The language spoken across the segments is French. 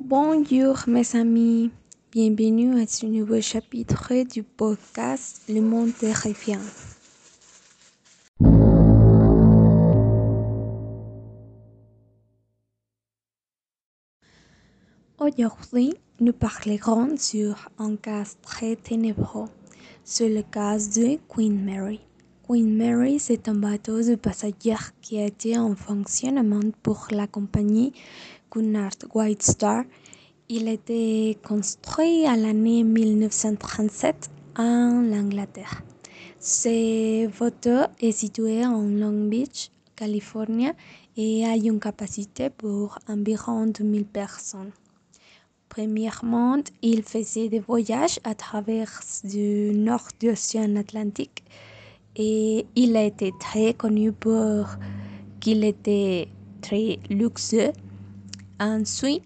Bonjour mes amis, bienvenue à ce nouveau chapitre du podcast Le monde terrifiant. Aujourd'hui, nous parlerons sur un cas très ténébreux, sur le cas de Queen Mary. Queen Mary, c'est un bateau de passagers qui a été en fonctionnement pour la compagnie Cunard White Star. Il a été construit à l'année 1937 en Angleterre. Ce bateau est situé en Long Beach, Californie et a une capacité pour environ 2000 personnes. Premièrement, il faisait des voyages à travers le nord de l'océan Atlantique et il a été très connu pour qu'il était très luxueux. Ensuite,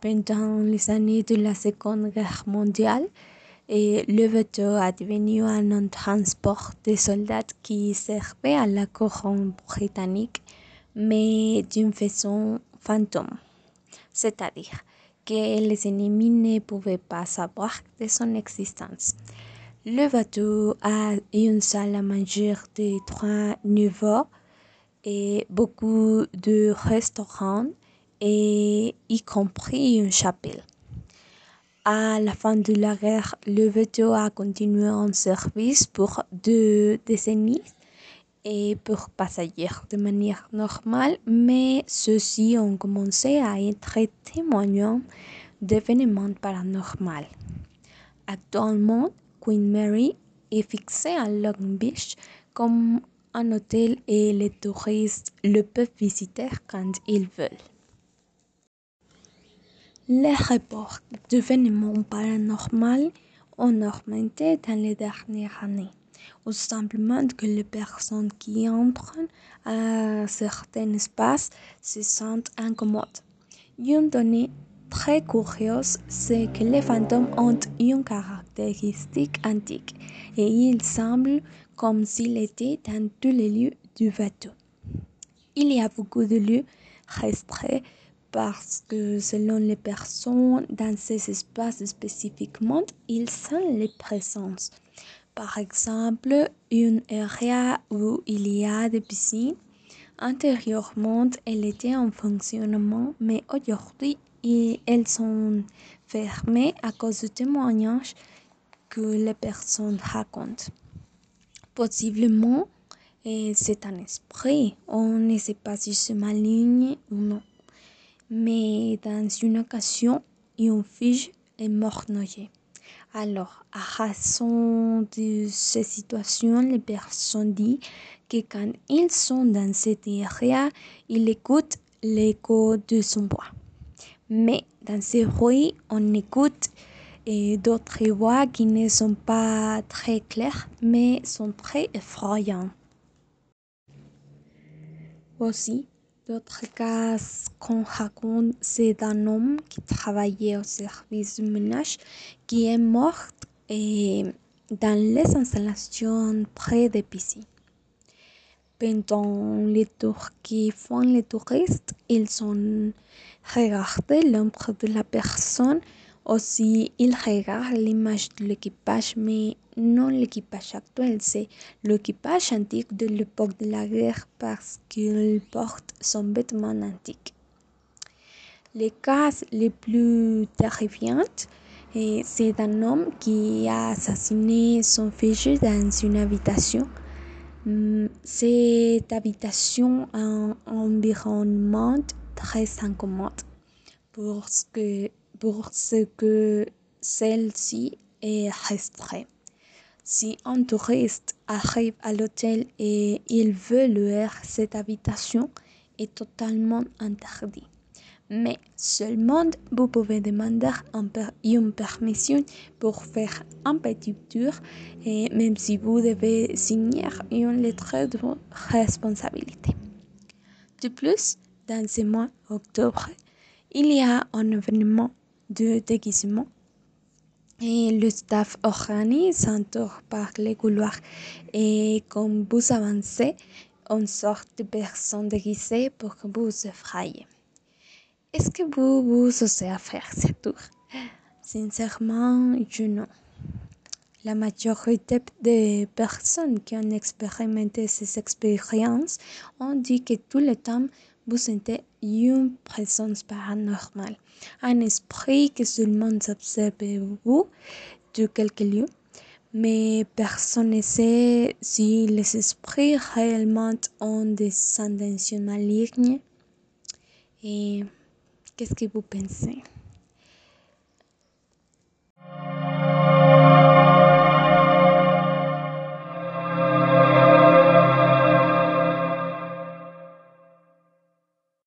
pendant les années de la Seconde Guerre mondiale, le bateau a devenu un transport de soldats qui servait à la couronne britannique, mais d'une façon fantôme. C'est-à-dire que les ennemis ne pouvaient pas savoir de son existence. Le bateau a une salle à manger de trois niveaux et beaucoup de restaurants et y compris une chapelle. À la fin de la guerre, le bateau a continué en service pour deux décennies et pour passagers de manière normale, mais ceux-ci ont commencé à être témoignants d'événements paranormaux. Actuellement, Queen Mary est fixée à Long Beach comme un hôtel et les touristes le peuvent visiter quand ils veulent. Les rapports d'événements paranormaux ont augmenté dans les dernières années, ou simplement que les personnes qui entrent à certains espaces se sentent incommodes. Une donnée très curieuse, c'est que les fantômes ont une caractéristique antique et ils semblent comme s'ils étaient dans tous les lieux du bateau. Il y a beaucoup de lieux restreints parce que selon les personnes dans ces espaces spécifiquement, ils sont les présences. Par exemple, une area où il y a des piscines. Antérieurement, elle était en fonctionnement, mais aujourd'hui, elles sont fermées à cause de témoignages que les personnes racontent. Possiblement, c'est un esprit. On ne sait pas si c'est maligne ou non mais dans une occasion, une fille est morte noyée. Alors, à raison de ces situations, les personnes disent que quand ils sont dans cette area, ils écoutent l'écho de son voix. Mais dans ces bruits, on écoute d'autres voix qui ne sont pas très claires, mais sont très effrayantes. Aussi, D'autres cas qu'on raconte, c'est d'un homme qui travaillait au service du ménage qui est mort dans les installations près des piscines. Pendant les tours qui font les touristes, ils ont regardé l'ombre de la personne. Aussi, ils regardent l'image de l'équipage, mais non l'équipage actuel, c'est l'équipage antique de l'époque de la guerre parce qu'il porte son vêtement antique. Les cas les plus terrifiants, c'est un homme qui a assassiné son fils dans une habitation. Cette habitation a un environnement très incommode pour ce que, pour ce que celle-ci est restreinte. Si un touriste arrive à l'hôtel et il veut louer cette habitation, est totalement interdit. Mais seulement vous pouvez demander une permission pour faire un petit tour, et même si vous devez signer une lettre de responsabilité. De plus, dans ce mois d'octobre, il y a un événement de déguisement et le staff organise un tour par les couloirs et comme vous avancez, on sort de personnes déguisées pour que vous effrayer. Est-ce que vous vous osez à faire ce tour? Sincèrement, je non. La majorité des personnes qui ont expérimenté ces expériences ont dit que tout le temps vous sentez une présence paranormale, un esprit qui seulement observe vous de quelque lieu, mais personne ne sait si les esprits réellement ont des intentions malignes. Et qu'est-ce que vous pensez?